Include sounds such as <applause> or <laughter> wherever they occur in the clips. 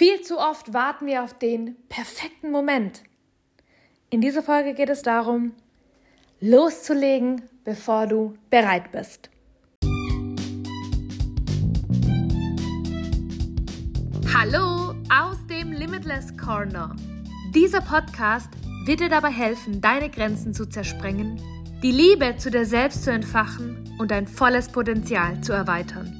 Viel zu oft warten wir auf den perfekten Moment. In dieser Folge geht es darum, loszulegen, bevor du bereit bist. Hallo aus dem Limitless Corner. Dieser Podcast wird dir dabei helfen, deine Grenzen zu zersprengen, die Liebe zu dir selbst zu entfachen und dein volles Potenzial zu erweitern.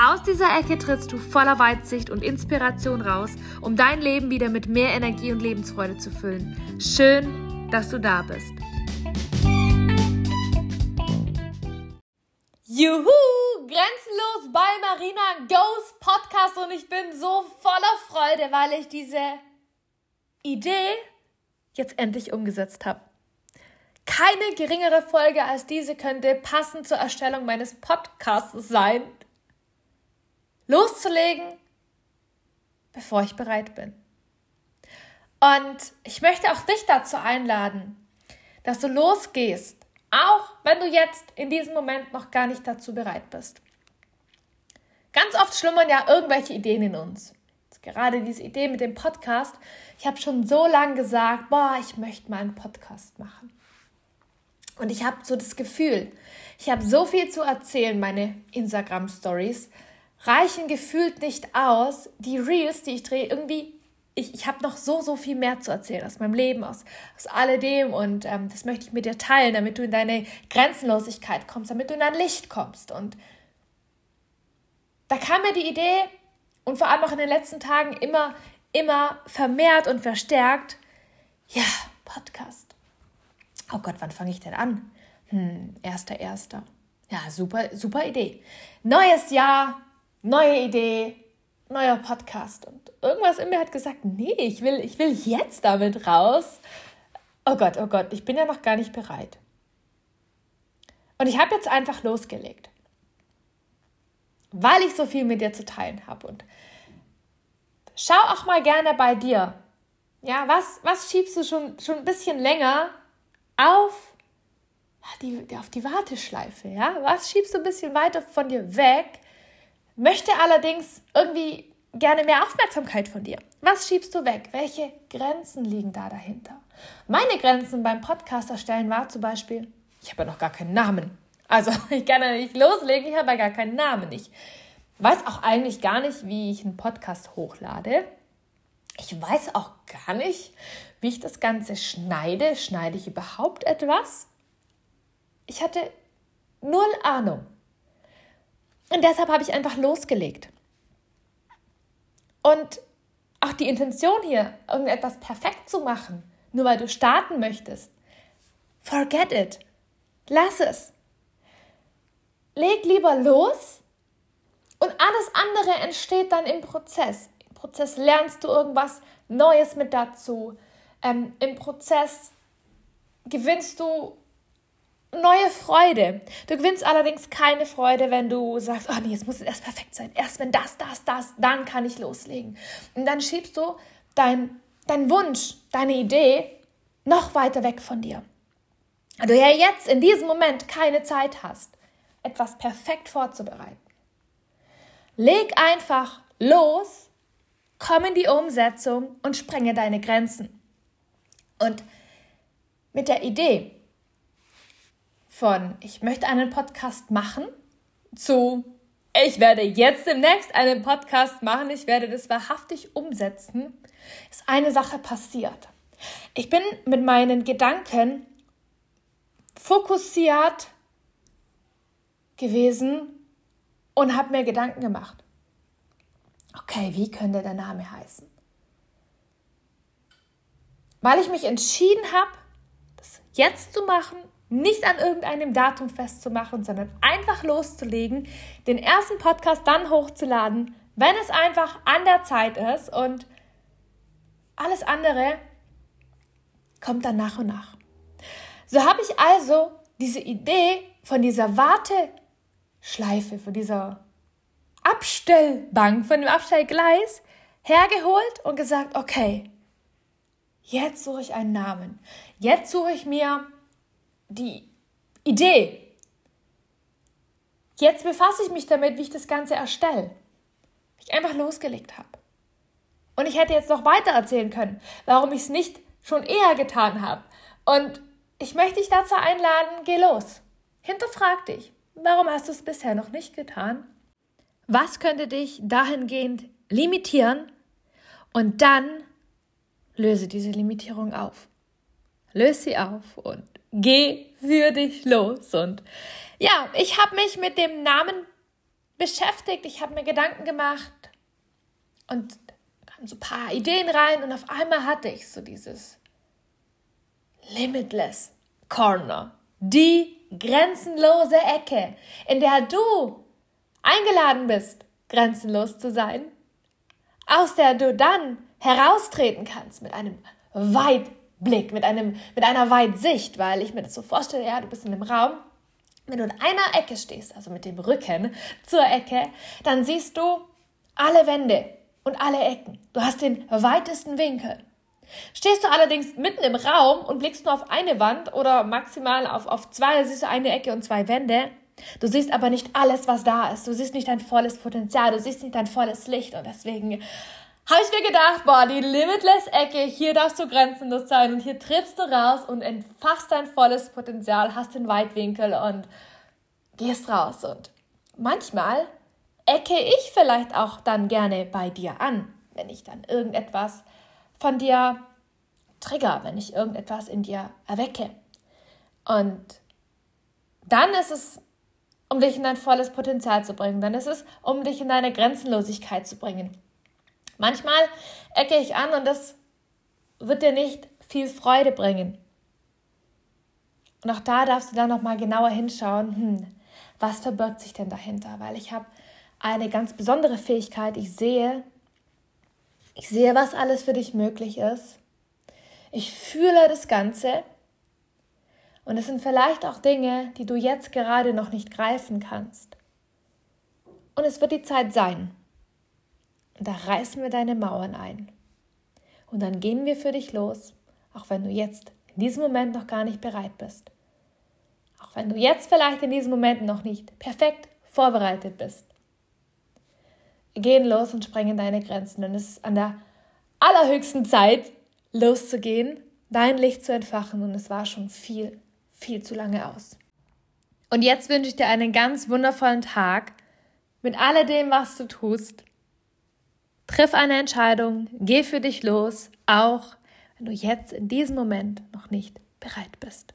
Aus dieser Ecke trittst du voller Weitsicht und Inspiration raus, um dein Leben wieder mit mehr Energie und Lebensfreude zu füllen. Schön, dass du da bist. Juhu! Grenzenlos bei Marina Goes Podcast und ich bin so voller Freude, weil ich diese Idee jetzt endlich umgesetzt habe. Keine geringere Folge als diese könnte passend zur Erstellung meines Podcasts sein loszulegen, bevor ich bereit bin. Und ich möchte auch dich dazu einladen, dass du losgehst, auch wenn du jetzt in diesem Moment noch gar nicht dazu bereit bist. Ganz oft schlummern ja irgendwelche Ideen in uns. Jetzt gerade diese Idee mit dem Podcast. Ich habe schon so lange gesagt, boah, ich möchte mal einen Podcast machen. Und ich habe so das Gefühl, ich habe so viel zu erzählen, meine Instagram-Stories, reichen gefühlt nicht aus. Die Reels, die ich drehe, irgendwie, ich, ich habe noch so, so viel mehr zu erzählen aus meinem Leben, aus, aus alledem. Und ähm, das möchte ich mit dir teilen, damit du in deine Grenzenlosigkeit kommst, damit du in dein Licht kommst. Und da kam mir die Idee, und vor allem auch in den letzten Tagen immer, immer vermehrt und verstärkt, ja, Podcast. Oh Gott, wann fange ich denn an? Hm, erster, erster. Ja, super, super Idee. Neues Jahr, neue Idee, neuer Podcast. Und irgendwas in mir hat gesagt, nee, ich will, ich will jetzt damit raus. Oh Gott, oh Gott, ich bin ja noch gar nicht bereit. Und ich habe jetzt einfach losgelegt, weil ich so viel mit dir zu teilen habe. Und schau auch mal gerne bei dir. Ja, was, was schiebst du schon, schon ein bisschen länger auf die, auf die Warteschleife? Ja, was schiebst du ein bisschen weiter von dir weg? Möchte allerdings irgendwie gerne mehr Aufmerksamkeit von dir. Was schiebst du weg? Welche Grenzen liegen da dahinter? Meine Grenzen beim Podcast erstellen war zum Beispiel, ich habe ja noch gar keinen Namen. Also <laughs> ich kann ja nicht loslegen, ich habe ja gar keinen Namen. Ich weiß auch eigentlich gar nicht, wie ich einen Podcast hochlade. Ich weiß auch gar nicht, wie ich das Ganze schneide. Schneide ich überhaupt etwas? Ich hatte null Ahnung. Und deshalb habe ich einfach losgelegt. Und auch die Intention hier, irgendetwas perfekt zu machen, nur weil du starten möchtest, forget it. Lass es. Leg lieber los und alles andere entsteht dann im Prozess. Im Prozess lernst du irgendwas Neues mit dazu. Ähm, Im Prozess gewinnst du neue Freude. Du gewinnst allerdings keine Freude, wenn du sagst, oh nee, jetzt muss es erst perfekt sein. Erst wenn das, das, das, dann kann ich loslegen. Und dann schiebst du dein, dein Wunsch, deine Idee noch weiter weg von dir. Du ja jetzt in diesem Moment keine Zeit hast, etwas perfekt vorzubereiten. Leg einfach los, komm in die Umsetzung und sprenge deine Grenzen. Und mit der Idee, von ich möchte einen Podcast machen zu ich werde jetzt demnächst einen Podcast machen, ich werde das wahrhaftig umsetzen, ist eine Sache passiert. Ich bin mit meinen Gedanken fokussiert gewesen und habe mir Gedanken gemacht. Okay, wie könnte der Name heißen? Weil ich mich entschieden habe, das jetzt zu machen nicht an irgendeinem Datum festzumachen, sondern einfach loszulegen, den ersten Podcast dann hochzuladen, wenn es einfach an der Zeit ist und alles andere kommt dann nach und nach. So habe ich also diese Idee von dieser Warteschleife, von dieser Abstellbank, von dem Abstellgleis hergeholt und gesagt, okay, jetzt suche ich einen Namen. Jetzt suche ich mir die Idee. Jetzt befasse ich mich damit, wie ich das Ganze erstelle. Ich einfach losgelegt habe. ich hätte jetzt noch weiter erzählen können, warum ich es nicht schon eher getan habe. Und ich möchte dich dazu einladen, geh los. Hinterfrag dich, warum hast du es bisher noch nicht getan? Was könnte dich dahingehend limitieren? Und dann löse diese Limitierung auf. Löse sie auf und geh für dich los. Und ja, ich habe mich mit dem Namen beschäftigt, ich habe mir Gedanken gemacht und kamen so ein paar Ideen rein und auf einmal hatte ich so dieses Limitless Corner, die grenzenlose Ecke, in der du eingeladen bist, grenzenlos zu sein, aus der du dann heraustreten kannst mit einem Weitblick, mit, einem, mit einer Weitsicht, weil ich mir das so vorstelle, ja, du bist in einem Raum, wenn du in einer Ecke stehst, also mit dem Rücken zur Ecke, dann siehst du alle Wände und alle Ecken. Du hast den weitesten Winkel. Stehst du allerdings mitten im Raum und blickst nur auf eine Wand oder maximal auf, auf zwei, siehst du eine Ecke und zwei Wände. Du siehst aber nicht alles, was da ist. Du siehst nicht dein volles Potenzial, du siehst nicht dein volles Licht und deswegen habe ich mir gedacht, boah, die Limitless-Ecke, hier darfst du grenzenlos sein und hier trittst du raus und entfachst dein volles Potenzial, hast den Weitwinkel und gehst raus. Und manchmal ecke ich vielleicht auch dann gerne bei dir an, wenn ich dann irgendetwas von dir trigger, wenn ich irgendetwas in dir erwecke. Und dann ist es, um dich in dein volles Potenzial zu bringen. Dann ist es, um dich in deine Grenzenlosigkeit zu bringen. Manchmal ecke ich an und das wird dir nicht viel Freude bringen. Und auch da darfst du dann nochmal genauer hinschauen, hm, was verbirgt sich denn dahinter? Weil ich habe eine ganz besondere Fähigkeit. Ich sehe, ich sehe, was alles für dich möglich ist. Ich fühle das Ganze. Und es sind vielleicht auch Dinge, die du jetzt gerade noch nicht greifen kannst. Und es wird die Zeit sein, und da reißen wir deine Mauern ein. Und dann gehen wir für dich los, auch wenn du jetzt in diesem Moment noch gar nicht bereit bist. Auch wenn du jetzt vielleicht in diesem Moment noch nicht perfekt vorbereitet bist. Wir gehen los und sprengen deine Grenzen. Und es ist an der allerhöchsten Zeit, loszugehen, dein Licht zu entfachen. Und es war schon viel, viel zu lange aus. Und jetzt wünsche ich dir einen ganz wundervollen Tag mit alledem, was du tust. Triff eine Entscheidung, geh für dich los, auch wenn du jetzt in diesem Moment noch nicht bereit bist.